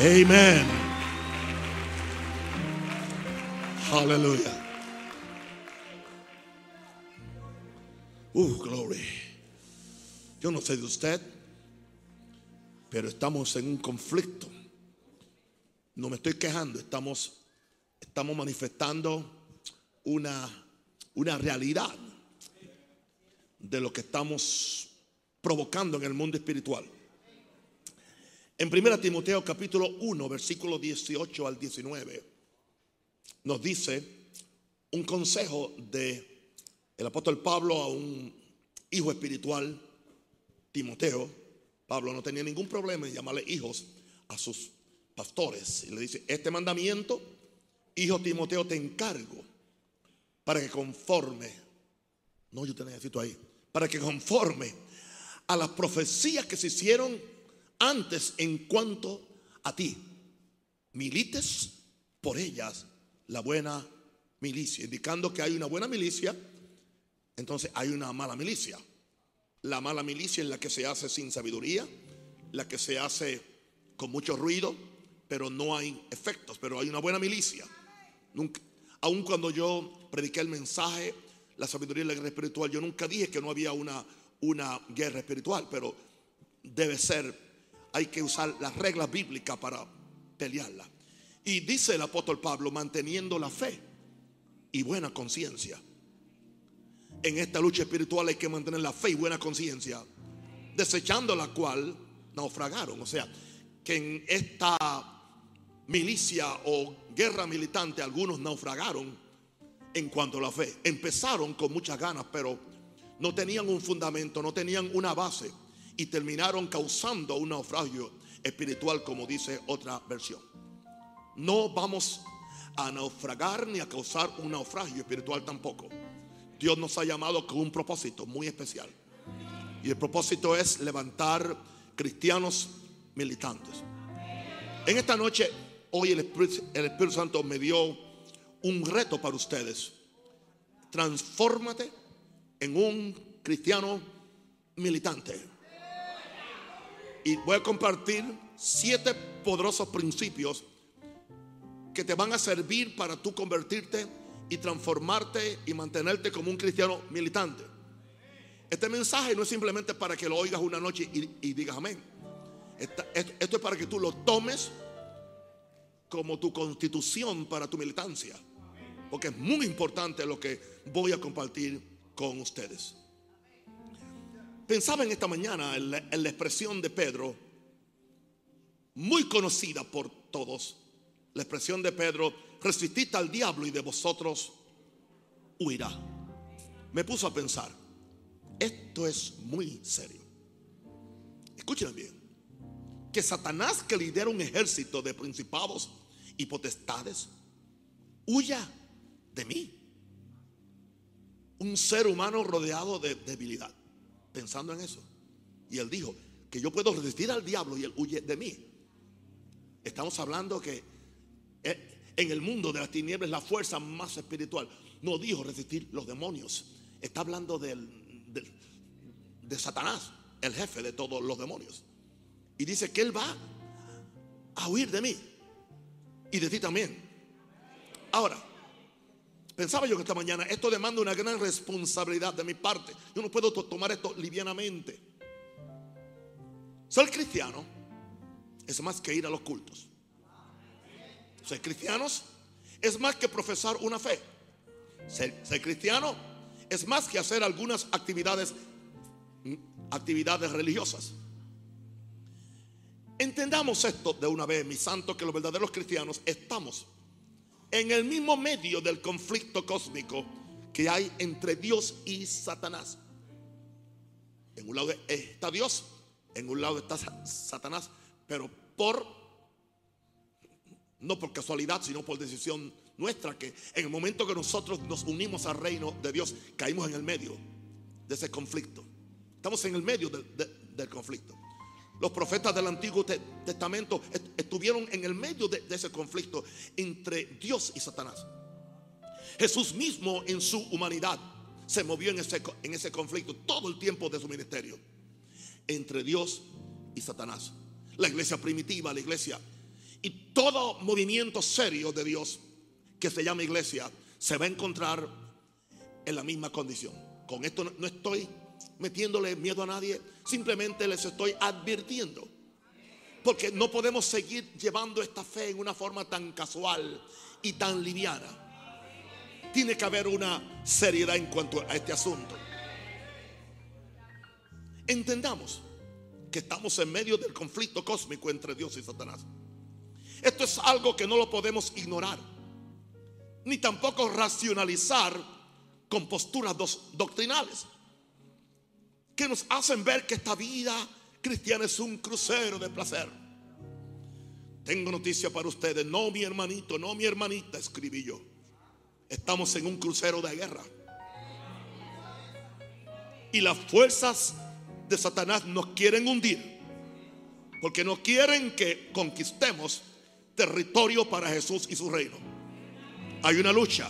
Amen. Aleluya. Uh, glory. Yo no sé de usted, pero estamos en un conflicto. No me estoy quejando, estamos, estamos manifestando una, una realidad de lo que estamos provocando en el mundo espiritual. En 1 Timoteo capítulo 1, versículo 18 al 19, nos dice un consejo de el apóstol Pablo a un hijo espiritual, Timoteo. Pablo no tenía ningún problema en llamarle hijos a sus pastores. Y le dice, este mandamiento, hijo Timoteo, te encargo para que conforme, no yo te necesito ahí, para que conforme a las profecías que se hicieron antes en cuanto a ti, milites por ellas la buena milicia, indicando que hay una buena milicia, entonces hay una mala milicia. La mala milicia es la que se hace sin sabiduría, la que se hace con mucho ruido, pero no hay efectos, pero hay una buena milicia. Nunca, aun cuando yo prediqué el mensaje, la sabiduría y la guerra espiritual, yo nunca dije que no había una, una guerra espiritual, pero debe ser hay que usar las reglas bíblicas para pelearla. Y dice el apóstol Pablo, manteniendo la fe y buena conciencia. En esta lucha espiritual hay que mantener la fe y buena conciencia, desechando la cual naufragaron. O sea, que en esta milicia o guerra militante algunos naufragaron en cuanto a la fe. Empezaron con muchas ganas, pero no tenían un fundamento, no tenían una base y terminaron causando un naufragio espiritual, como dice otra versión. No vamos a naufragar ni a causar un naufragio espiritual tampoco. Dios nos ha llamado con un propósito muy especial. Y el propósito es levantar cristianos militantes. En esta noche, hoy el Espíritu, el Espíritu Santo me dio un reto para ustedes. Transfórmate en un cristiano militante. Y voy a compartir siete poderosos principios que te van a servir para tú convertirte y transformarte y mantenerte como un cristiano militante. Este mensaje no es simplemente para que lo oigas una noche y, digas amén. esto es para que tú lo tomes como tu constitución para tu militancia. Porque es muy importante lo que voy a compartir con ustedes. Pensaba en esta mañana en la, expresión de Pedro, muy conocida por todos, la expresión de Pedro, resistid al diablo y de vosotros huirá. Me puso a pensar, esto es muy serio. Escuchen bien, que Satanás que lidera un ejército de principados y potestades, huya de mí. Un ser humano rodeado de debilidad pensando en eso. Y él dijo que yo puedo resistir al diablo y él huye de mí. Estamos hablando que eh, en el mundo de las tinieblas la fuerza más espiritual. No dijo resistir los demonios. Está hablando del, de Satanás, el jefe de todos los demonios. Y dice que él va a huir de mí y de ti también. Ahora, Pensaba yo que esta mañana esto demanda una gran responsabilidad de mi parte. Yo no puedo tomar esto livianamente. Ser cristiano es más que ir a los cultos. Ser cristianos es más que profesar una fe. Ser, ser cristiano es más que hacer algunas actividades, actividades religiosas. Entendamos esto de una vez, mis santos, que los verdaderos cristianos estamos en el mismo medio del conflicto cósmico que hay entre Dios y Satanás. En un lado está Dios, en un lado está Satanás, pero por, no por casualidad, sino por decisión nuestra, que en el momento que nosotros nos unimos al reino de Dios, caímos en el medio de ese conflicto. Estamos en el medio del conflicto. Los profetas del Antiguo Testamento estuvieron en el medio de, ese conflicto entre Dios y Satanás. Jesús mismo en su humanidad se movió en ese, en ese conflicto todo el tiempo de su ministerio entre Dios y Satanás. La iglesia primitiva, la iglesia. Y todo movimiento serio de Dios que se llama iglesia se va a encontrar en la misma condición. Con esto no estoy metiéndole miedo a nadie, simplemente les estoy advirtiendo. Porque no podemos seguir llevando esta fe en una forma tan casual y tan liviana. Tiene que haber una seriedad en cuanto a este asunto. Entendamos que estamos en medio del conflicto cósmico entre Dios y Satanás. Esto es algo que no lo podemos ignorar, ni tampoco racionalizar con posturas doctrinales que nos hacen ver que esta vida cristiana es un crucero de placer. Tengo noticia para ustedes, no mi hermanito, no mi hermanita, escribí yo. Estamos en un crucero de guerra. Y las fuerzas de Satanás nos quieren hundir. Porque no quieren que conquistemos territorio para Jesús y su reino. Hay una lucha,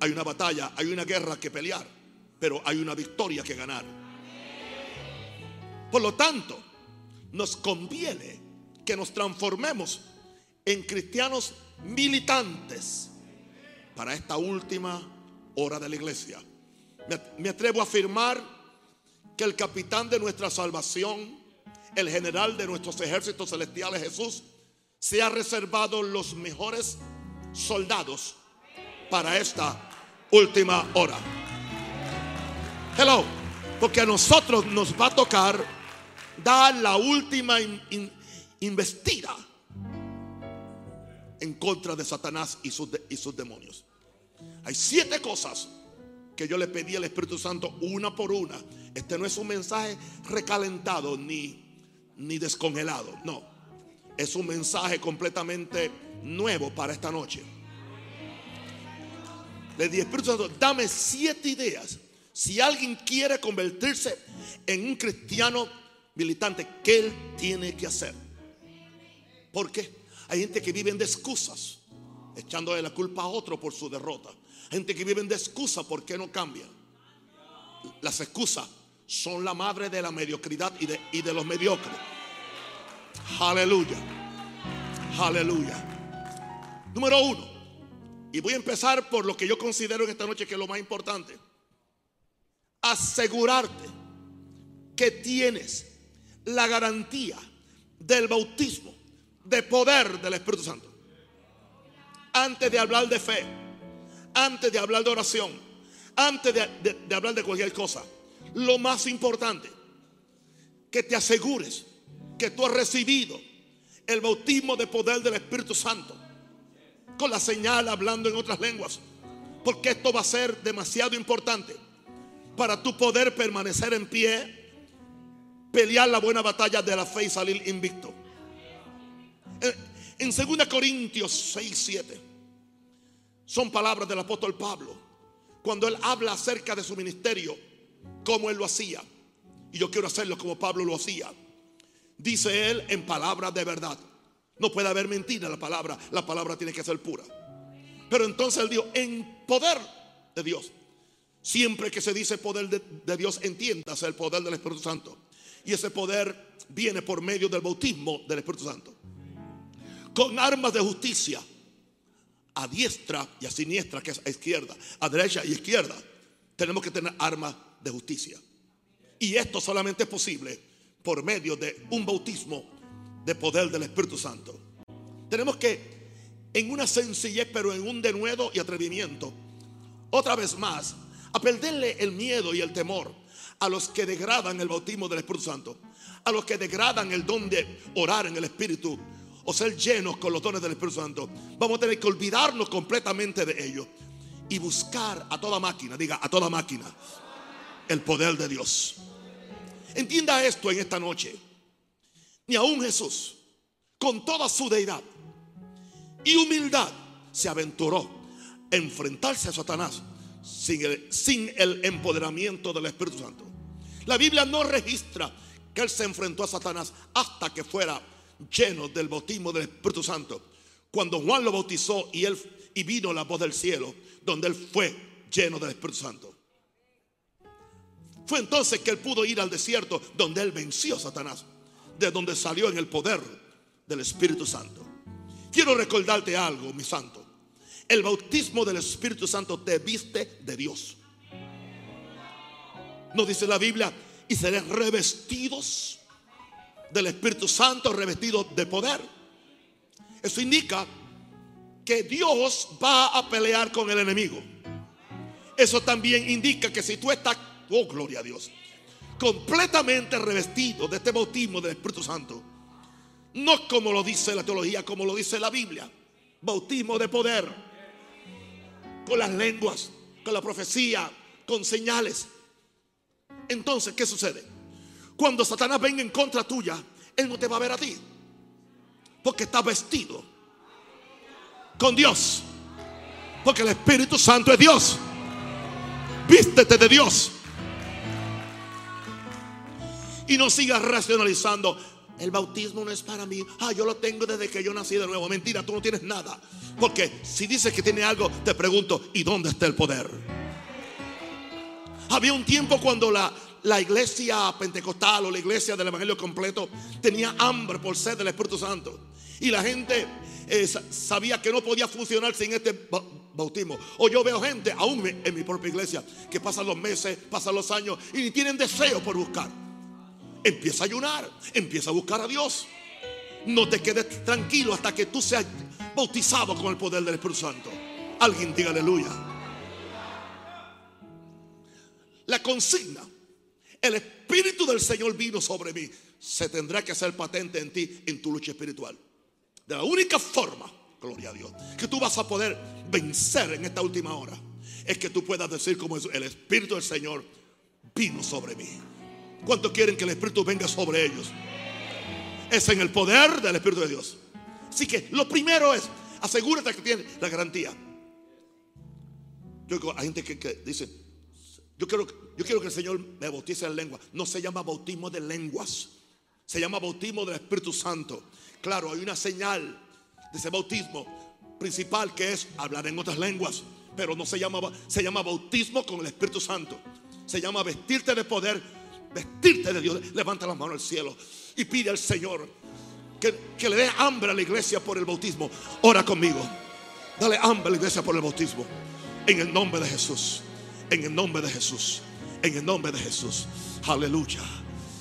hay una batalla, hay una guerra que pelear, pero hay una victoria que ganar. Por lo tanto, nos conviene que nos transformemos en cristianos militantes para esta última hora de la iglesia. Me, atrevo a afirmar que el capitán de nuestra salvación, el general de nuestros ejércitos celestiales Jesús, se ha reservado los mejores soldados para esta última hora. Hello, porque a nosotros nos va a tocar dar la última investida en contra de Satanás y sus, y sus demonios. Hay siete cosas que yo le pedí al Espíritu Santo una por una. Este no es un mensaje recalentado ni, ni descongelado, no es un mensaje completamente nuevo para esta noche. Le dije, Espíritu Santo, dame siete ideas. Si alguien quiere convertirse en un cristiano militante, ¿qué él tiene que hacer? ¿Por qué? Hay gente que vive de excusas, echándole la culpa a otro por su derrota. Gente que vive de excusas, ¿por qué no cambia? Las excusas son la madre de la mediocridad y de, y de los mediocres. Aleluya. Aleluya. Número uno. Y voy a empezar por lo que yo considero en esta noche que es lo más importante. Asegurarte que tienes la garantía del bautismo, de poder del Espíritu Santo. Antes de hablar de fe, antes de hablar de oración, antes de, de hablar de cualquier cosa, lo más importante, que te asegures que tú has recibido el bautismo de poder del Espíritu Santo. Con la señal hablando en otras lenguas. Porque esto va a ser demasiado importante para tu poder permanecer en pie, pelear la buena batalla de la fe y salir invicto. En 2 Corintios 6, 7 son palabras del apóstol Pablo. Cuando él habla acerca de su ministerio, como él lo hacía. Y yo quiero hacerlo como Pablo lo hacía. Dice él en palabra de verdad. No puede haber mentira en la palabra. La palabra tiene que ser pura. Pero entonces él dijo, en poder de Dios. Siempre que se dice poder de, Dios, entiéndase el poder del Espíritu Santo. Y ese poder viene por medio del bautismo del Espíritu Santo. Con armas de justicia. A diestra y a siniestra, que es a izquierda. A derecha y izquierda. Tenemos que tener armas de justicia. Y esto solamente es posible por medio de un bautismo de poder del Espíritu Santo. Tenemos que, en una sencillez, pero en un denuedo y atrevimiento, otra vez más, a perderle el miedo y el temor a los que degradan el bautismo del Espíritu Santo, a los que degradan el don de orar en el Espíritu o ser llenos con los dones del Espíritu Santo. Vamos a tener que olvidarnos completamente de ellos y buscar a toda máquina, diga a toda máquina, el poder de Dios. Entienda esto en esta noche. Ni aún Jesús, con toda su deidad y humildad, se aventuró a enfrentarse a Satanás sin el, sin el empoderamiento del Espíritu Santo. La Biblia no registra que él se enfrentó a Satanás hasta que fuera lleno del bautismo del Espíritu Santo. Cuando Juan lo bautizó y él y vino la voz del cielo, donde él fue lleno del Espíritu Santo. Fue entonces que él pudo ir al desierto donde él venció a Satanás, de donde salió en el poder del Espíritu Santo. quiero recordarte algo, mi santo. El bautismo del Espíritu Santo te viste de Dios. No dice la Biblia, y seréis revestidos del Espíritu Santo, revestidos de poder. Eso indica que Dios va a pelear con el enemigo. Eso también indica que si tú estás, oh gloria a Dios, completamente revestido de este bautismo del Espíritu Santo, no como lo dice la teología, como lo dice la Biblia, bautismo de poder, con las lenguas, con la profecía, con señales. Entonces, ¿qué sucede? Cuando Satanás venga en contra tuya, él no te va a ver a ti, porque está vestido con Dios, porque el Espíritu Santo es Dios. Vístete de Dios. Y no sigas racionalizando. El bautismo no es para mí. Ah, yo lo tengo desde que yo nací de nuevo. Mentira, tú no tienes nada. Porque si dices que tiene algo, te pregunto, ¿y dónde está el poder? Había un tiempo cuando la, la iglesia pentecostal o la iglesia del Evangelio completo tenía hambre por sed del Espíritu Santo. Y la gente eh, sabía que no podía funcionar sin este bautismo. O yo veo gente, aún en mi propia iglesia, que pasan los meses, pasan los años y tienen deseo por buscar. Empieza a ayunar, empieza a buscar a Dios. No te quedes tranquilo hasta que tú seas bautizado con el poder del Espíritu Santo. Alguien diga aleluya. La consigna, el Espíritu del Señor vino sobre mí, se tendrá que hacer patente en ti en tu lucha espiritual. De la única forma, gloria a Dios, que tú vas a poder vencer en esta última hora, es que tú puedas decir como el Espíritu del Señor vino sobre mí. ¿Cuántos quieren que el Espíritu venga sobre ellos? Es en el poder del Espíritu de Dios. Así que lo primero es, asegúrate que tienes la garantía. Yo hay gente que, dice, yo quiero, yo quiero que el Señor me bautice en lengua. No se llama bautismo de lenguas. Se llama bautismo del Espíritu Santo. Claro, hay una señal de ese bautismo principal que es hablar en otras lenguas, pero no se llama, se llama bautismo con el Espíritu Santo. Se llama vestirte de poder, vestirte de Dios. Levanta las manos al cielo y pide al Señor que, que le dé hambre a la iglesia por el bautismo. Ora conmigo. Dale hambre a la iglesia por el bautismo. En el nombre de Jesús. En el nombre de Jesús. En el nombre de Jesús. Aleluya.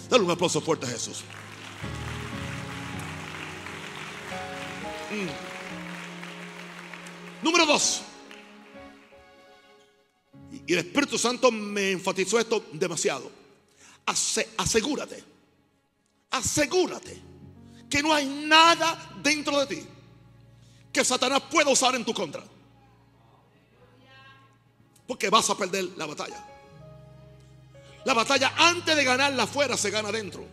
Dale un aplauso fuerte a Jesús. Mm. Número dos. Y el Espíritu Santo me enfatizó esto demasiado. Asegúrate, asegúrate que no hay nada dentro de ti que Satanás pueda usar en tu contra. Porque vas a perder la batalla. La batalla antes de ganarla afuera se gana dentro.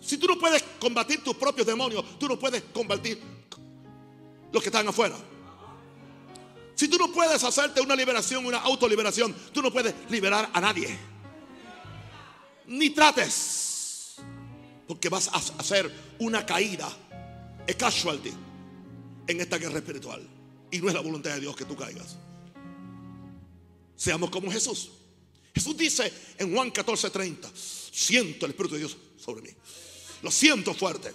Si tú no puedes combatir tus propios demonios, tú no puedes combatir los que están afuera. Si tú no puedes hacerte una liberación, una autoliberación, tú no puedes liberar a nadie. Ni trates. Porque vas a hacer una caída, a casualty, en esta guerra espiritual. Y no es la voluntad de Dios que tú caigas. Seamos como Jesús. Jesús dice en Juan 14:30, siento el Espíritu de Dios sobre mí. Lo siento fuerte.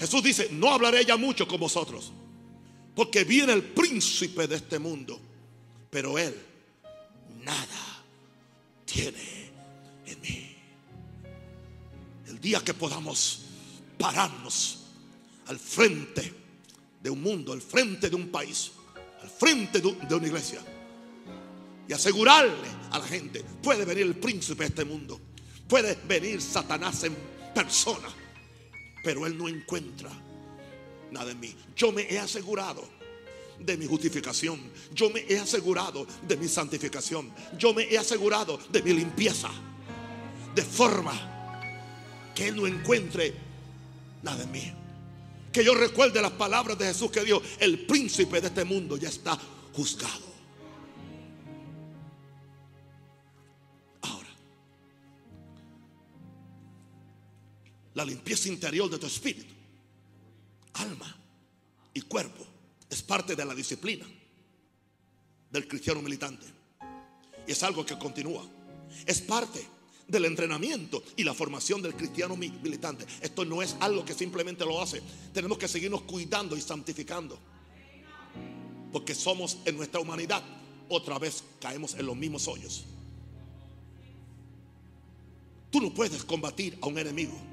Jesús dice, no hablaré ya mucho con vosotros, porque viene el príncipe de este mundo, pero él nada tiene en mí. El día que podamos pararnos al frente de un mundo, al frente de un país, al frente de una iglesia y asegurarle a la gente, puede venir el príncipe de este mundo Puede venir Satanás en persona, pero él no encuentra nada en mí. Yo me he asegurado de mi justificación. Yo me he asegurado de mi santificación. Yo me he asegurado de mi limpieza. De forma que Él no encuentre nada en mí. Que yo recuerde las palabras de Jesús que dijo, el príncipe de este mundo ya está juzgado. la limpieza interior de tu espíritu, alma y cuerpo. Es parte de la disciplina del cristiano militante. Y es algo que continúa. Es parte del entrenamiento y la formación del cristiano militante. Esto no es algo que simplemente lo hace. Tenemos que seguirnos cuidando y santificando. Porque somos en nuestra humanidad, otra vez caemos en los mismos hoyos. Tú no puedes combatir a un enemigo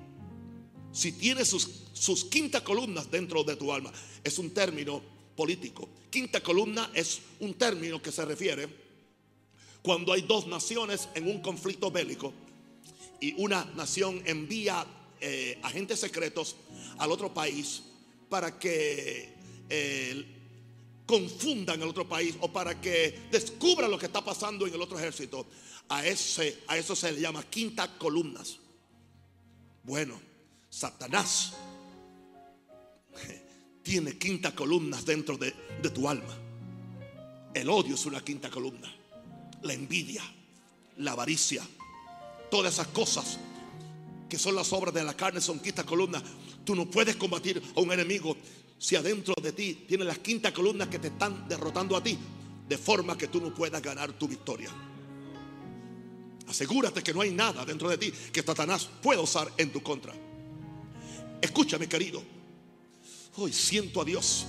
si tiene sus, sus quinta columnas dentro de tu alma. Es un término político. Quinta columna es un término que se refiere cuando hay dos naciones en un conflicto bélico y una nación envía eh, agentes secretos al otro país para que eh, confundan el otro país o para que descubran lo que está pasando en el otro ejército. A, ese, a eso se le llama quinta columnas. Bueno, Satanás tiene quinta columnas dentro de, de tu alma. El odio es una quinta columna. La envidia, la avaricia, todas esas cosas que son las obras de la carne son quinta columna. Tú no puedes combatir a un enemigo si adentro de ti tiene las quinta columnas que te están derrotando a ti, de forma que tú no puedas ganar tu victoria. Asegúrate que no hay nada dentro de ti que Satanás pueda usar en tu contra. Escúchame, querido. Hoy siento a Dios.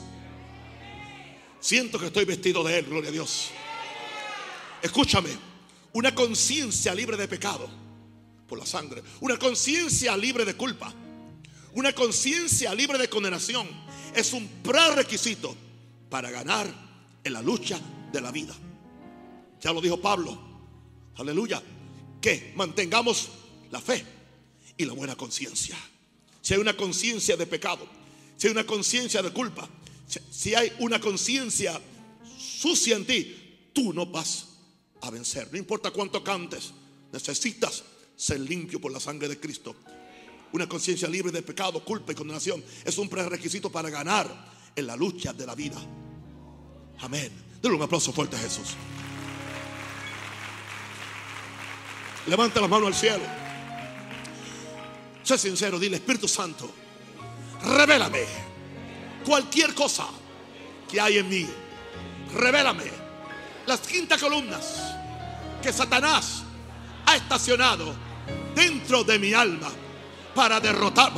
Siento que estoy vestido de Él, gloria a Dios. Escúchame, una conciencia libre de pecado por la sangre. Una conciencia libre de culpa. Una conciencia libre de condenación. Es un prerequisito para ganar en la lucha de la vida. Ya lo dijo Pablo. Aleluya. Que mantengamos la fe y la buena conciencia. Si hay una conciencia de pecado, si hay una conciencia de culpa, si hay una conciencia sucia en ti, tú no vas a vencer. No importa cuánto cantes, necesitas ser limpio por la sangre de Cristo. Una conciencia libre de pecado, culpa y condenación es un prerequisito para ganar en la lucha de la vida. Amén. Denle un aplauso fuerte a Jesús. Levanta la mano al cielo. Sé sincero, dile Espíritu Santo, revélame cualquier cosa que hay en mí. Revélame las quintas columnas que Satanás ha estacionado dentro de mi alma para derrotar.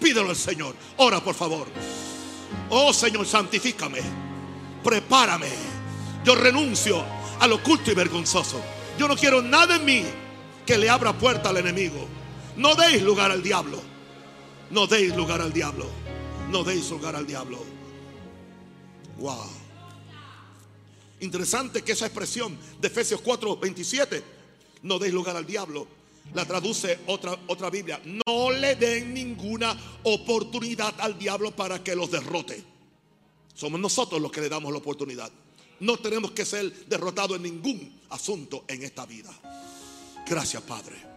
Pídelo al Señor. Ora, por favor. Oh Señor, santifícame. Prepárame. Yo renuncio al oculto y vergonzoso. Yo no quiero nada en mí que le abra puerta al enemigo. No deis lugar al diablo. No deis lugar al diablo. No deis lugar al diablo. Wow. Interesante que esa expresión de Efesios 4, 27 no deis lugar al diablo. La traduce otra, otra Biblia. No le den ninguna oportunidad al diablo para que los derrote. Somos nosotros los que le damos la oportunidad. No tenemos que ser derrotados en ningún asunto en esta vida. Gracias, Padre.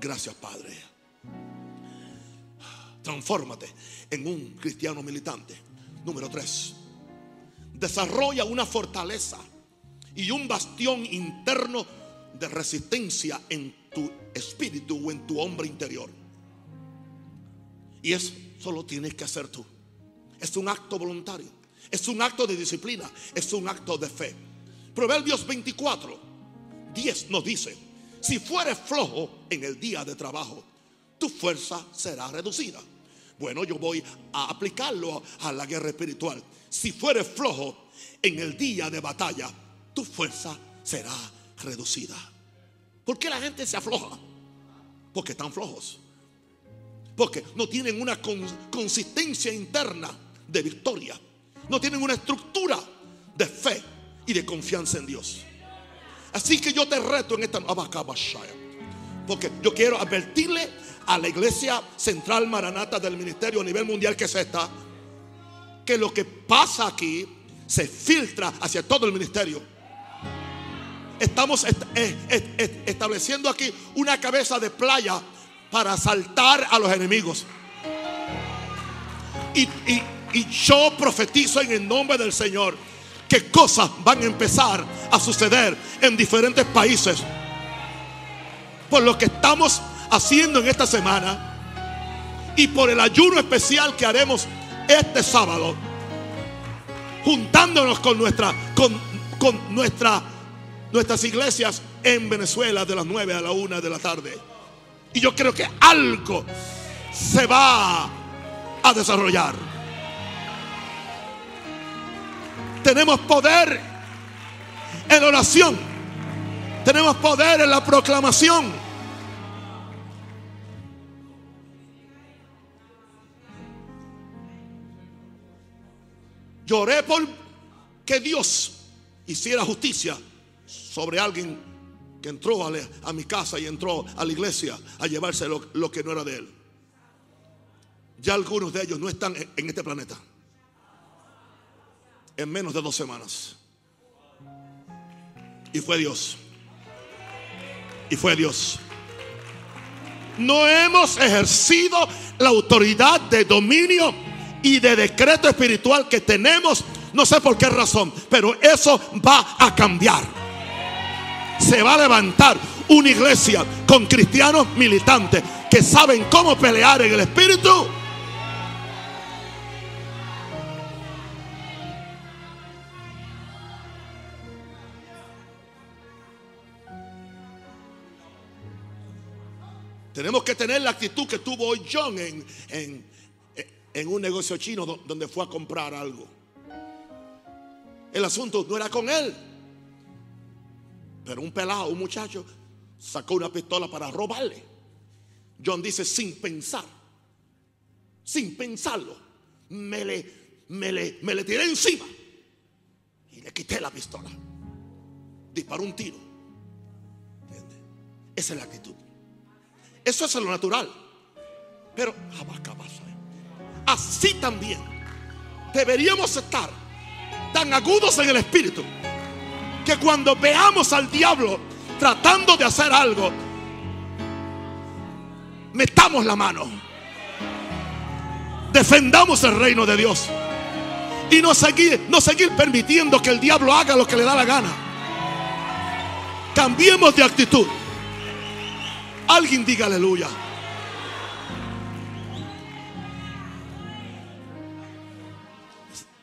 Gracias, Padre. Transfórmate en un cristiano militante. Número tres. Desarrolla una fortaleza y un bastión interno de resistencia en tu espíritu o en tu hombre interior. Y eso solo tienes que hacer tú. Es un acto voluntario. Es un acto de disciplina. Es un acto de fe. Proverbios 24, 10 nos dice, si fueres flojo en el día de trabajo, tu fuerza será reducida. Bueno, yo voy a aplicarlo a la guerra espiritual. Si fueres flojo en el día de batalla, tu fuerza será reducida. ¿Por qué la gente se afloja? Porque están flojos. Porque no tienen una consistencia interna de victoria. No tienen una estructura de fe y de confianza en Dios. Así que yo te reto en esta porque yo quiero advertirle a la iglesia central maranata del ministerio a nivel mundial que es esta, que lo que pasa aquí se filtra hacia todo el ministerio estamos estableciendo aquí una cabeza de playa para asaltar a los enemigos. Y, yo profetizo en el nombre del Señor que cosas van a empezar a suceder en diferentes países. Por lo que estamos haciendo en esta semana y por el ayuno especial que haremos este sábado, juntándonos con con, con nuestra nuestras iglesias en Venezuela de las 9 a la 1 de la tarde. Y yo creo que algo se va a desarrollar. Tenemos poder en oración. Tenemos poder en la proclamación. Lloré por que Dios hiciera justicia sobre alguien que entró a, mi casa y entró a la iglesia a llevarse lo, que no era de él. Ya algunos de ellos no están en este planeta. En menos de dos semanas. Y fue Dios. Y fue Dios. No hemos ejercido la autoridad de dominio y de decreto espiritual que tenemos. No sé por qué razón, pero eso va a cambiar. Se va a levantar una iglesia con cristianos militantes que saben cómo pelear en el espíritu Tenemos que tener la actitud que tuvo hoy John en, en, un negocio chino donde fue a comprar algo. El asunto no era con él. Pero un pelado, un muchacho, sacó una pistola para robarle. John dice sin pensar, sin pensarlo, me le, me le, me le tiré encima y le quité la pistola. Disparó un tiro. Esa es la actitud. Eso es lo natural. Pero así también deberíamos estar tan agudos en el espíritu que cuando veamos al diablo tratando de hacer algo, metamos la mano. Defendamos el reino de Dios. Y no seguir, no seguir permitiendo que el diablo haga lo que le da la gana. Cambiemos de actitud. Alguien diga aleluya.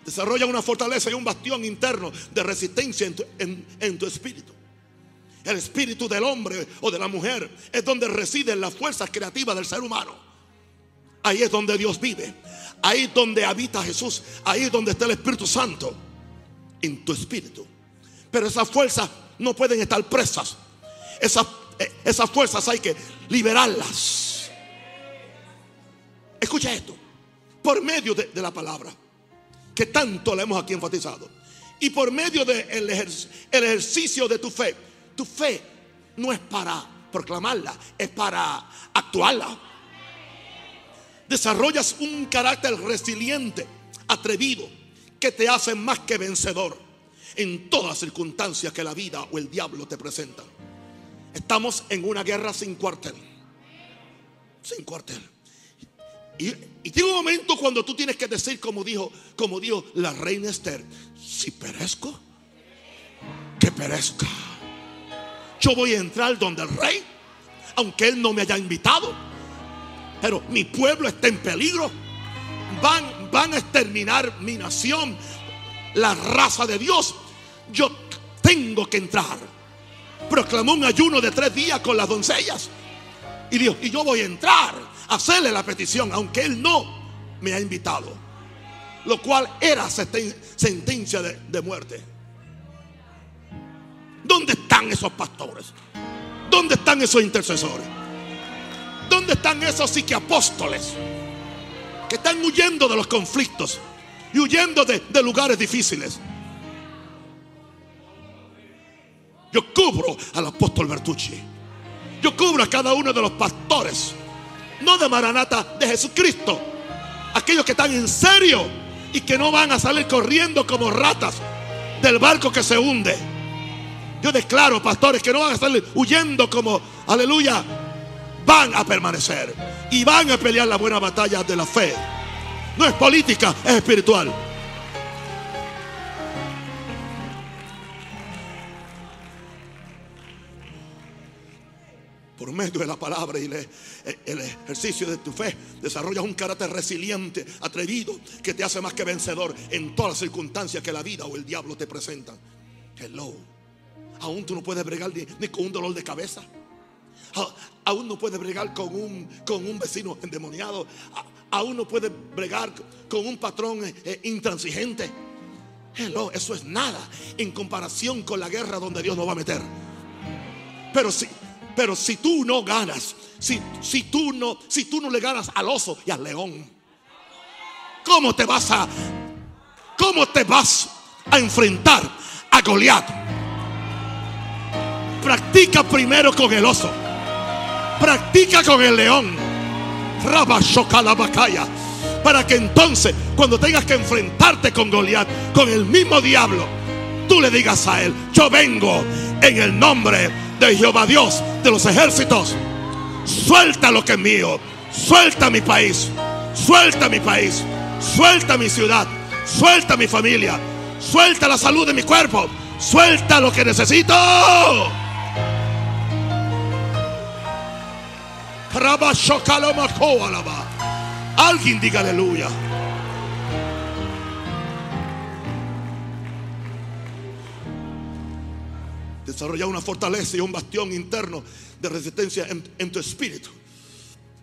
Desarrolla una fortaleza y un bastión interno de resistencia en tu, espíritu. El espíritu del hombre o de la mujer es donde residen las fuerzas creativas del ser humano. Ahí es donde Dios vive. Ahí es donde habita Jesús. Ahí es donde está el Espíritu Santo. En tu espíritu. Pero esas fuerzas no pueden estar presas. Esas esas fuerzas hay que liberarlas. Escucha esto. Por medio de, la palabra, que tanto le hemos aquí enfatizado, y por medio del ejercicio de tu fe, tu fe no es para proclamarla, es para actuarla. Desarrollas un carácter resiliente, atrevido, que te hace más que vencedor en todas circunstancias que la vida o el diablo te presentan. Estamos en una guerra sin cuartel. Sin cuartel. Y, y tiene un momento cuando tú tienes que decir, como dijo, como dijo la reina Esther, si perezco, que perezca. Yo voy a entrar donde el rey, aunque él no me haya invitado. Pero mi pueblo está en peligro. Van, van a exterminar mi nación, la raza de Dios. Yo tengo que entrar proclamó un ayuno de tres días con las doncellas. Y dijo, y yo voy a entrar a hacerle la petición, aunque él no me ha invitado. Lo cual era sentencia de, muerte. ¿Dónde están esos pastores? ¿Dónde están esos intercesores? ¿Dónde están esos psiquiapóstoles que están huyendo de los conflictos y huyendo de lugares difíciles? Yo cubro al apóstol Bertucci. Yo cubro a cada uno de los pastores. No de Maranata, de Jesucristo. Aquellos que están en serio y que no van a salir corriendo como ratas del barco que se hunde. Yo declaro, pastores, que no van a salir huyendo como, aleluya, van a permanecer y van a pelear la buena batalla de la fe. No es política, es espiritual. Por medio de la palabra y el ejercicio de tu fe, desarrollas un carácter resiliente, atrevido, que te hace más que vencedor en todas las circunstancias que la vida o el diablo te presentan. Hello. Aún tú no puedes bregar ni, con un dolor de cabeza. A- Aún no puedes bregar con un, con un vecino endemoniado. A- Aún no puedes bregar con un patrón eh, eh, intransigente. Hello, eso es nada en comparación con la guerra donde Dios nos va a meter. Pero si, pero si tú no ganas, si, si, tú no, si tú no le ganas al oso y al león, ¿cómo te vas a, cómo te vas a enfrentar a Goliat? Practica primero con el oso. Practica con el león. Rabashokalabakaya. Para que entonces, cuando tengas que enfrentarte con Goliat, con el mismo diablo, tú le digas a él: Yo vengo en el nombre de Jehová Dios de los ejércitos. Suelta lo que es mío. Suelta mi país. Suelta mi país. Suelta mi ciudad. Suelta mi familia. Suelta la salud de mi cuerpo. Suelta lo que necesito. Alguien diga aleluya. Desarrolla una fortaleza y un bastión interno de resistencia en, en tu espíritu.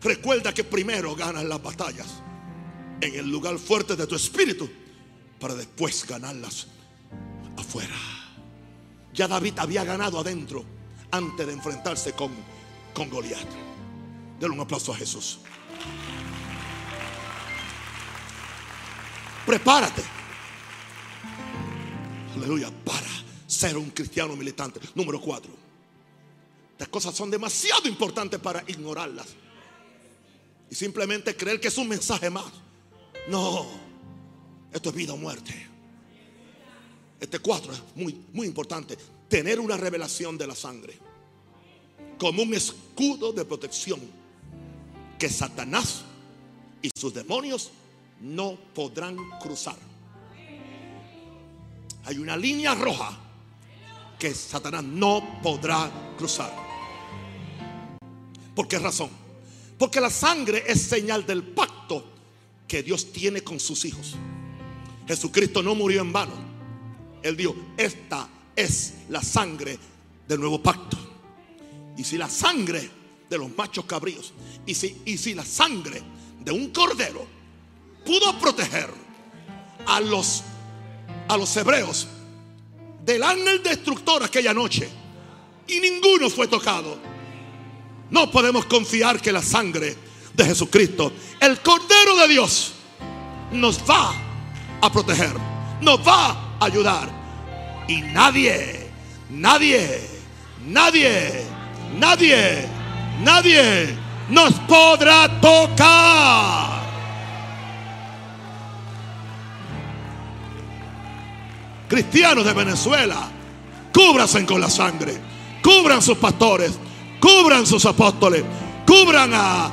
Recuerda que primero ganas las batallas en el lugar fuerte de tu espíritu para después ganarlas afuera. Ya David había ganado adentro antes de enfrentarse con, con Goliat. Denle un aplauso a Jesús. Prepárate. Aleluya. Para ser un cristiano militante. Número cuatro. Las cosas son demasiado importantes para ignorarlas. Y simplemente creer que es un mensaje más. No. Esto es vida o muerte. Este cuatro es muy, muy importante. Tener una revelación de la sangre. Como un escudo de protección. Que Satanás y sus demonios no podrán cruzar. Hay una línea roja que Satanás no podrá cruzar. ¿Por qué razón? Porque la sangre es señal del pacto que Dios tiene con sus hijos. Jesucristo no murió en vano. Él dijo, esta es la sangre del nuevo pacto. Y si la sangre de los machos cabríos, y si, y si la sangre de un cordero pudo proteger a los, a los hebreos del ángel destructor aquella noche, y ninguno fue tocado, no podemos confiar que la sangre de Jesucristo, el Cordero de Dios, nos va a proteger, nos va a ayudar. Y nadie, nadie, nadie, nadie, nadie nos podrá tocar. Cristianos de Venezuela, cúbranse con la sangre, cubran sus pastores, cubran sus apóstoles, cubran a,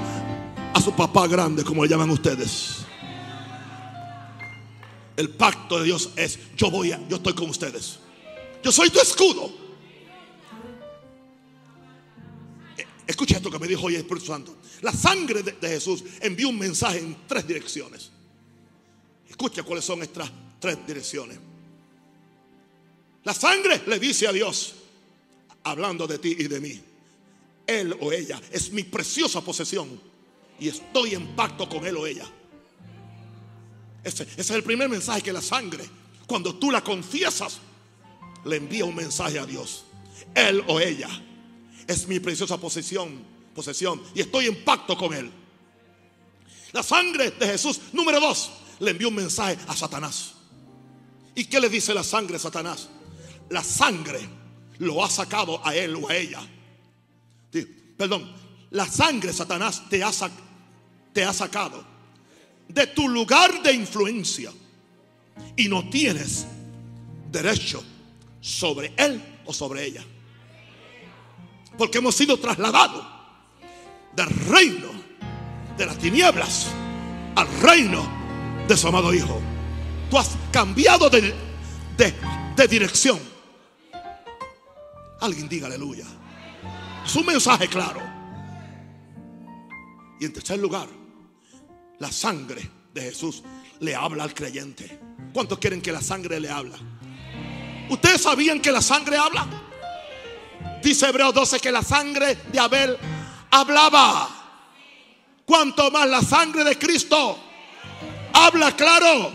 a su papá grande, como le llaman ustedes. El pacto de Dios es: yo voy a, yo estoy con ustedes. Yo soy tu escudo. Eh, Escucha esto que me dijo hoy el Espíritu Santo. La sangre de, de Jesús envió un mensaje en tres direcciones. Escucha cuáles son estas tres direcciones. La sangre le dice a Dios, hablando de ti y de mí, él o ella es mi preciosa posesión y estoy en pacto con él o ella. Ese, es el primer mensaje que la sangre, cuando tú la confiesas, le envía un mensaje a Dios. Él o ella es mi preciosa posesión, posesión y estoy en pacto con él. La sangre de Jesús, número dos, le envió un mensaje a Satanás. ¿Y qué le dice la sangre a Satanás? La sangre lo ha sacado a él o a ella. Perdón, la sangre Satanás te ha, te ha sacado de tu lugar de influencia y no tienes derecho sobre él o sobre ella. Porque hemos sido trasladados del reino de las tinieblas al reino de su amado Hijo. Tú has cambiado de, de- de dirección. Alguien diga aleluya. Es un mensaje claro. Y en tercer lugar, la sangre de Jesús le habla al creyente. ¿Cuántos quieren que la sangre le habla? ¿Ustedes sabían que la sangre habla? Dice Hebreos 12 que la sangre de Abel hablaba. Cuanto más la sangre de Cristo habla claro.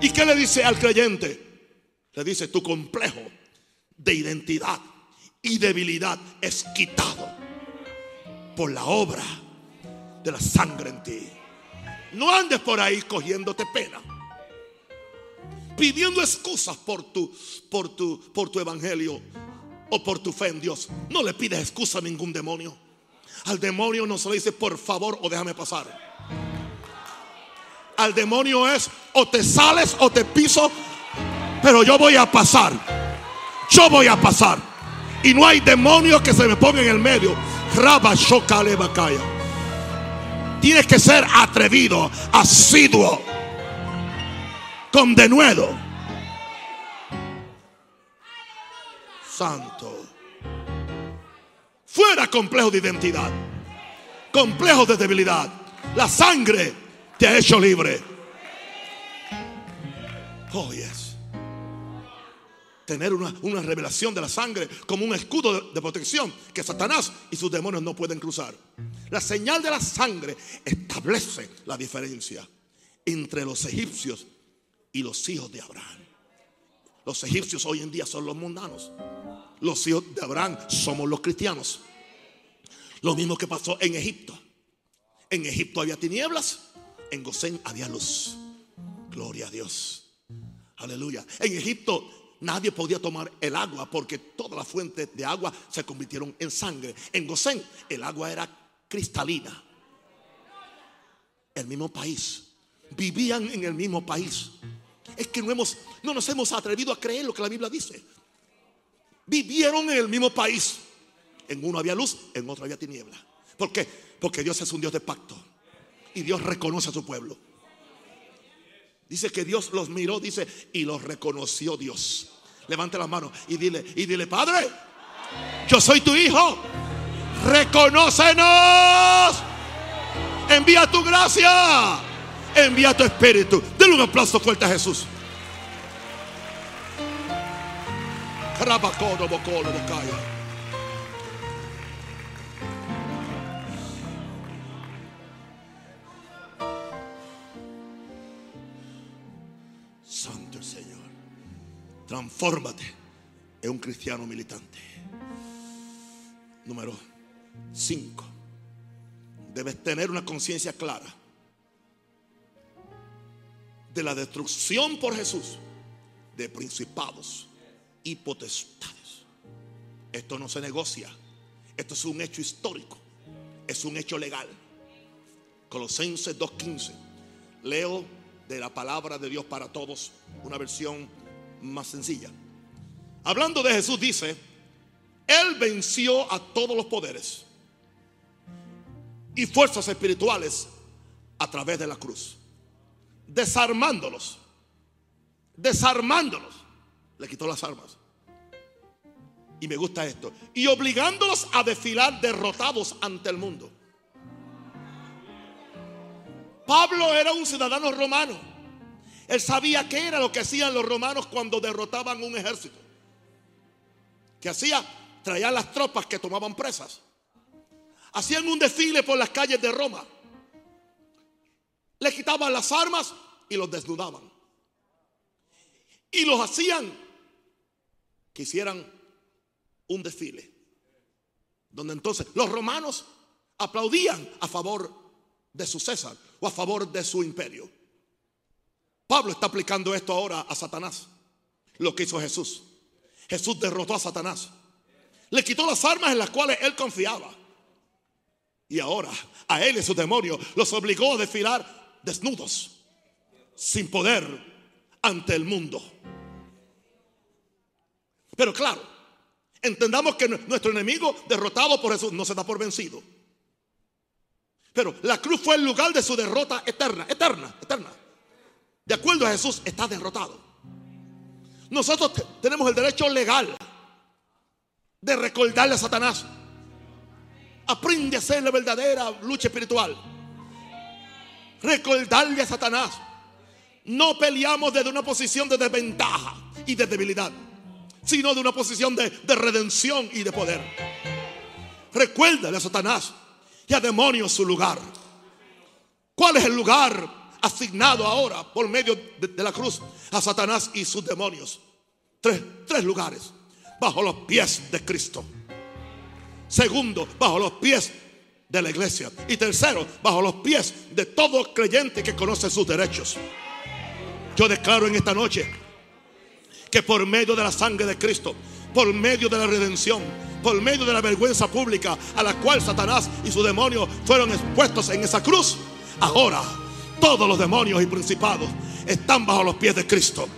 ¿Y qué le dice al creyente? Le dice, tu complejo de identidad y debilidad es quitado por la obra de la sangre en ti. No andes por ahí cogiéndote pena. Pidiendo excusas por tu, por tu, por tu evangelio o por tu fe en Dios. No le pides excusa a ningún demonio. Al demonio no se le dice por favor o déjame pasar. Al demonio es o te sales o te piso, pero yo voy a pasar. Yo voy a pasar. Y no hay demonio que se me ponga en el medio. Raba Tienes que ser atrevido, asiduo, con denuedo. Santo. Fuera complejo de identidad, complejo de debilidad. La sangre te ha hecho libre. Oh, yes. Tener una, una revelación de la sangre como un escudo de, de protección que Satanás y sus demonios no pueden cruzar. La señal de la sangre establece la diferencia entre los egipcios y los hijos de Abraham. Los egipcios hoy en día son los mundanos. Los hijos de Abraham somos los cristianos. Lo mismo que pasó en Egipto. En Egipto había tinieblas, en Gosén había luz. Gloria a Dios. Aleluya. En Egipto nadie podía tomar el agua porque todas las fuentes de agua se convirtieron en sangre. En Gosén el agua era cristalina. El mismo país. Vivían en el mismo país. Es que no, hemos, no nos hemos atrevido a creer lo que la Biblia dice. Vivieron en el mismo país. En uno había luz, en otro había tiniebla. ¿Por qué? Porque Dios es un Dios de pacto. Y Dios reconoce a su pueblo. Dice que Dios los miró, dice, y los reconoció Dios. Levante las manos y dile, y dile, Padre, yo soy tu hijo. Reconócenos. Envía tu gracia. Envía tu espíritu. Denle un aplauso fuerte a Jesús. Transfórmate en un cristiano militante. Número 5. Debes tener una conciencia clara de la destrucción por Jesús de principados y potestades. Esto no se negocia. Esto es un hecho histórico. Es un hecho legal. Colosenses 2.15. Leo de la palabra de Dios para todos una versión más sencilla. Hablando de Jesús dice, Él venció a todos los poderes y fuerzas espirituales a través de la cruz. Desarmándolos. Desarmándolos. Le quitó las armas. Y me gusta esto. Y obligándolos a desfilar derrotados ante el mundo. Pablo era un ciudadano romano. Él sabía qué era lo que hacían los romanos cuando derrotaban un ejército. Que hacía, traían las tropas que tomaban presas. Hacían un desfile por las calles de Roma. Le quitaban las armas y los desnudaban. Y los hacían que hicieran un desfile. Donde entonces los romanos aplaudían a favor de su César o a favor de su imperio. Pablo está aplicando esto ahora a Satanás. Lo que hizo Jesús. Jesús derrotó a Satanás. Le quitó las armas en las cuales él confiaba. Y ahora a él y a su demonio los obligó a desfilar desnudos, sin poder ante el mundo. Pero claro, entendamos que nuestro enemigo derrotado por Jesús no se da por vencido. Pero la cruz fue el lugar de su derrota eterna, eterna, eterna. De acuerdo a Jesús, está derrotado. Nosotros tenemos el derecho legal de recordarle a Satanás. Aprende a hacer la verdadera lucha espiritual. Recordarle a Satanás. No peleamos desde una posición de desventaja y de debilidad. sino de una posición de, de redención y de poder. Recuérdale a Satanás y a demonios su lugar. ¿Cuál es el lugar asignado ahora por medio de, la cruz a Satanás y sus demonios? Tres, tres lugares. Bajo los pies de Cristo. Segundo, bajo los pies de la iglesia. Y tercero, bajo los pies de todo creyente que conoce sus derechos. Yo declaro en esta noche que por medio de la sangre de Cristo, por medio de la redención, por medio de la vergüenza pública a la cual Satanás y su demonio fueron expuestos en esa cruz, ahora todos los demonios y principados están bajo los pies de Cristo,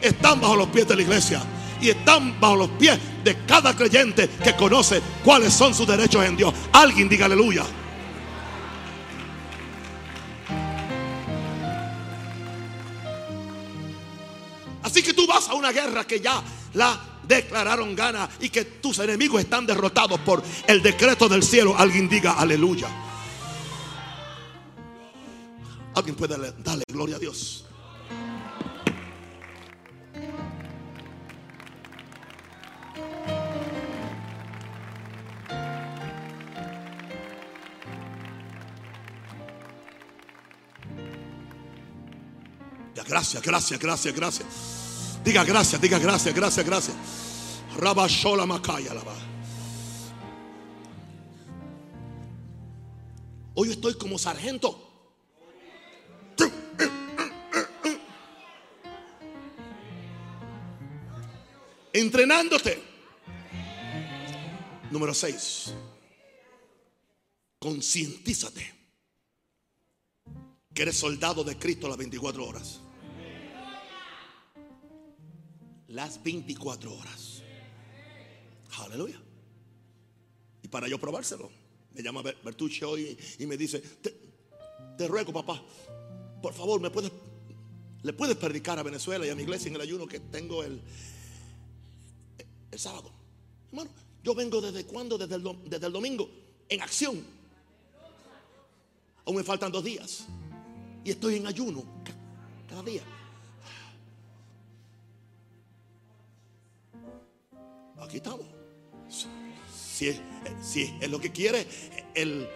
están bajo los pies de la iglesia y están bajo los pies de cada creyente que conoce cuáles son sus derechos en Dios. Alguien diga aleluya. Así que tú vas a una guerra que ya la declararon gana y que tus enemigos están derrotados por el decreto del cielo. Alguien diga aleluya. Alguien puede darle gloria a Dios. Gracias, gracias, gracias, gracias. Diga gracias, diga gracias, gracias, gracias. Rabashola Macaya Hoy estoy como sargento. Entrenándote. Número 6. Concientízate que eres soldado de Cristo las 24 horas las 24 horas. Aleluya. Y para yo probárselo, me llama Bertucci hoy y me dice, te, ruego papá, por favor, me puedes, le puedes predicar a Venezuela y a mi iglesia en el ayuno que tengo el, sábado. Hermano, yo vengo desde cuándo, desde el, desde el domingo, en acción. Aún me faltan dos días. Y estoy en ayuno cada día. aquí estamos. Si, si es lo que quiere el,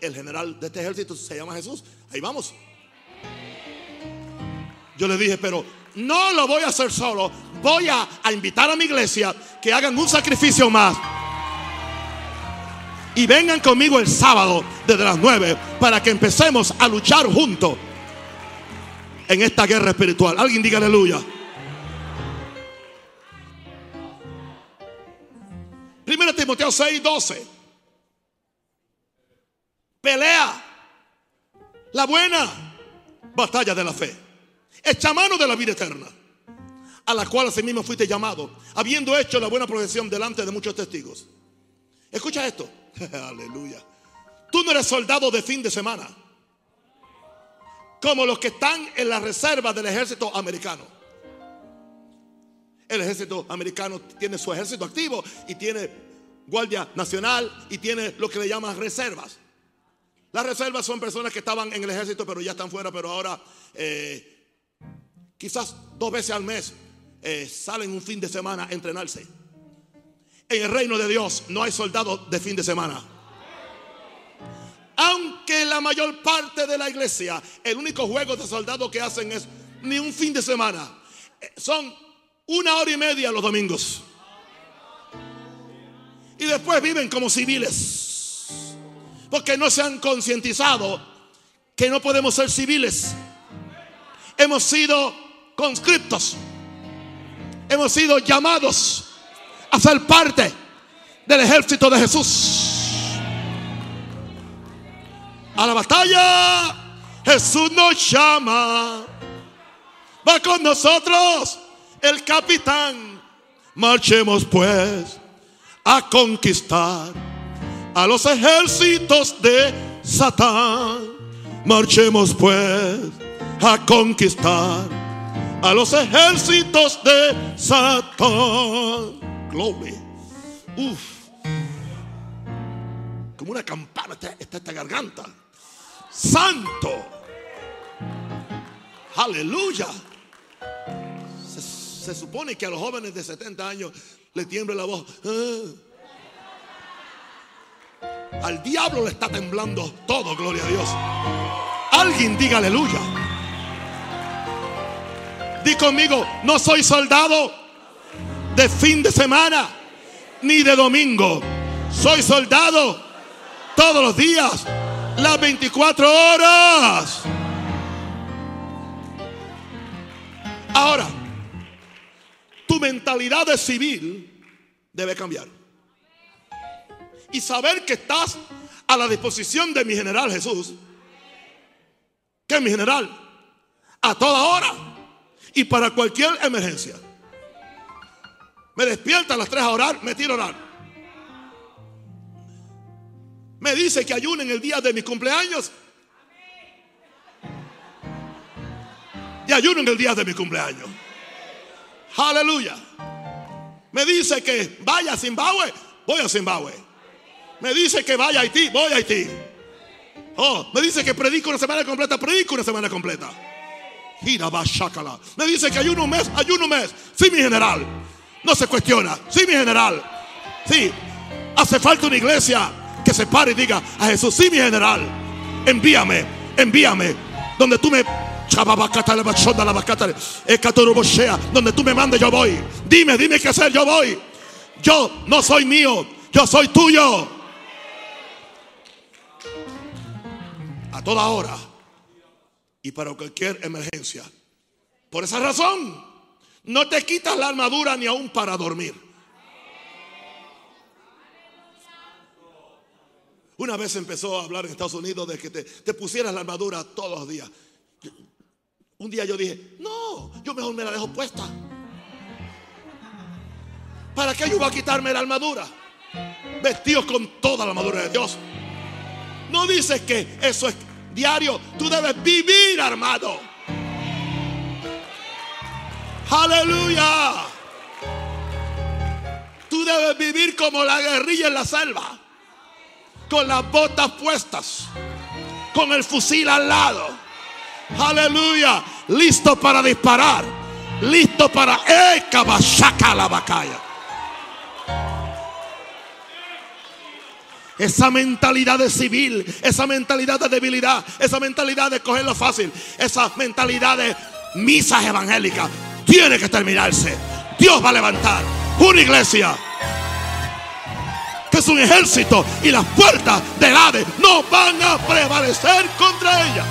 general de este ejército, se llama Jesús, ahí vamos. Yo le dije, pero no lo voy a hacer solo. Voy a, invitar a mi iglesia que hagan un sacrificio más. Y vengan conmigo el sábado desde las 9 para que empecemos a luchar juntos en esta guerra espiritual. Alguien diga aleluya. Primero Timoteo 6, 12. Pelea la buena batalla de la fe. Echa mano de la vida eterna, a la cual mismo fuiste llamado, habiendo hecho la buena profesión delante de muchos testigos. Escucha esto. Aleluya. Tú no eres soldado de fin de semana, como los que están en la reserva del ejército americano. El ejército americano tiene su ejército activo y tiene guardia nacional y tiene lo que le llaman reservas. Las reservas son personas que estaban en el ejército pero ya están fuera, pero ahora eh, quizás dos veces al mes eh, salen un fin de semana a entrenarse. En el reino de Dios no hay soldados de fin de semana. Aunque la mayor parte de la iglesia, el único juego de soldados que hacen es ni un fin de semana. Eh, son una hora y media los domingos. Y después viven como civiles. Porque no se han concientizado que no podemos ser civiles. Hemos sido conscriptos. Hemos sido llamados a ser parte del ejército de Jesús. A la batalla Jesús nos llama. Va con nosotros el capitán. Marchemos pues a conquistar a los ejércitos de Satán. Marchemos pues a conquistar a los ejércitos de Satán. Gloria. Uf. Como una campana está, esta garganta. Santo. Aleluya. se supone que a los jóvenes de 70 años le tiemble la voz. Ah. Al diablo le está temblando todo, gloria a Dios. Alguien diga aleluya. Di conmigo, no soy soldado de fin de semana ni de domingo. Soy soldado todos los días, las 24 horas. Ahora, tu mentalidad de civil debe cambiar. Y saber que estás a la disposición de mi general Jesús, que es mi general, a toda hora y para cualquier emergencia. Me despierta a las 3 a orar, me tiro a orar. Me dice que ayunen el día de mi cumpleaños. Y ayunen el día de mi cumpleaños. Aleluya. Me dice que vaya a Zimbabue, voy a Zimbabue. Me dice que vaya a Haití, voy a Haití. Oh, me dice que predico una semana completa, predico una semana completa. Me dice que ayuno un mes, ayuno un mes. Sí, mi general. No se cuestiona. Sí, mi general. Sí. Hace falta una iglesia que se pare y diga a Jesús, sí, mi general. Envíame, envíame. Donde tú me donde tú me mandes, yo voy. Dime, dime qué hacer, yo voy. Yo no soy mío, yo soy tuyo. A toda hora y para cualquier emergencia. Por esa razón, no te quitas la armadura ni aún para dormir. Una vez empezó a hablar en Estados Unidos de que te, pusieras la armadura todos los días. Un día yo dije, no, yo mejor me la dejo puesta. ¿Para qué yo voy a quitarme la armadura? Vestidos con toda la armadura de Dios. No dice que eso es diario. Tú debes vivir armado. Aleluya. Tú debes vivir como la guerrilla en la selva. Con las botas puestas. Con el fusil al lado. Aleluya. Listo para disparar. Listo para... ¡Eh, la bacaya! Esa mentalidad de civil, esa mentalidad de debilidad, esa mentalidad de cogerlo fácil, esa mentalidad de misas evangélicas, tiene que terminarse. Dios va a levantar una iglesia que es un ejército y las puertas del Hades no van a prevalecer contra ella.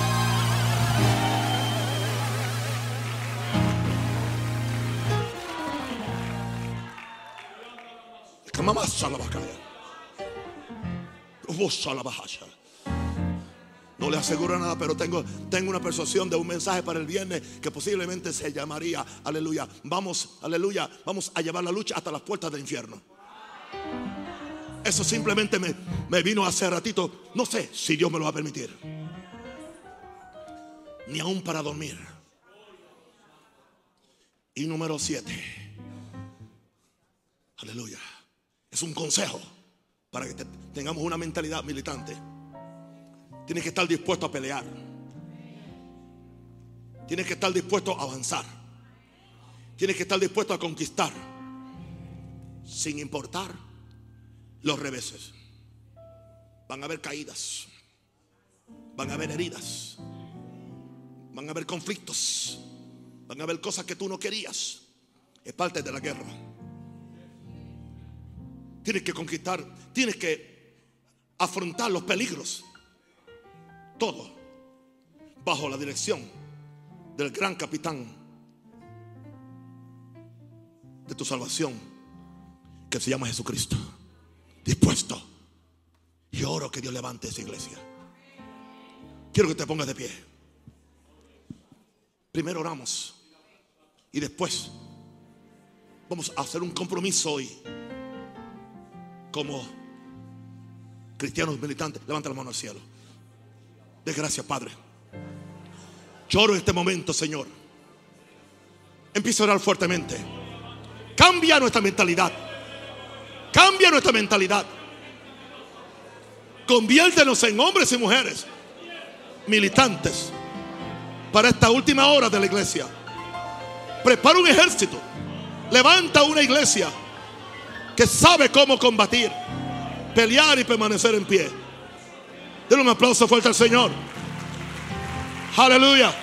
No le aseguro nada, pero tengo, tengo una persuasión de un mensaje para el viernes que posiblemente se llamaría, aleluya, vamos, aleluya, vamos a llevar la lucha hasta las puertas del infierno. Eso simplemente me, me vino hace ratito, no sé si Dios me lo va a permitir. Ni aún para dormir. Y número siete. Aleluya. Es un consejo para que tengamos una mentalidad militante. Tienes que estar dispuesto a pelear. Tienes que estar dispuesto a avanzar. Tienes que estar dispuesto a conquistar. Sin importar los reveses. Van a haber caídas. Van a haber heridas. Van a haber conflictos. Van a haber cosas que tú no querías. Es parte de la guerra. Tienes que conquistar, tienes que afrontar los peligros. Todo bajo la dirección del gran capitán de tu salvación, que se llama Jesucristo. Dispuesto. Y oro que Dios levante esa iglesia. Quiero que te pongas de pie. Primero oramos. Y después vamos a hacer un compromiso hoy como cristianos militantes, levanta la mano al cielo. De gracias, Padre. Lloro en este momento, Señor. Empieza a orar fuertemente. Cambia nuestra mentalidad. Cambia nuestra mentalidad. Conviértenos en hombres y mujeres militantes para esta última hora de la iglesia. Prepara un ejército Levanta una iglesia que sabe cómo combatir, pelear y permanecer en pie. Denle un aplauso fuerte al Señor. Aleluya.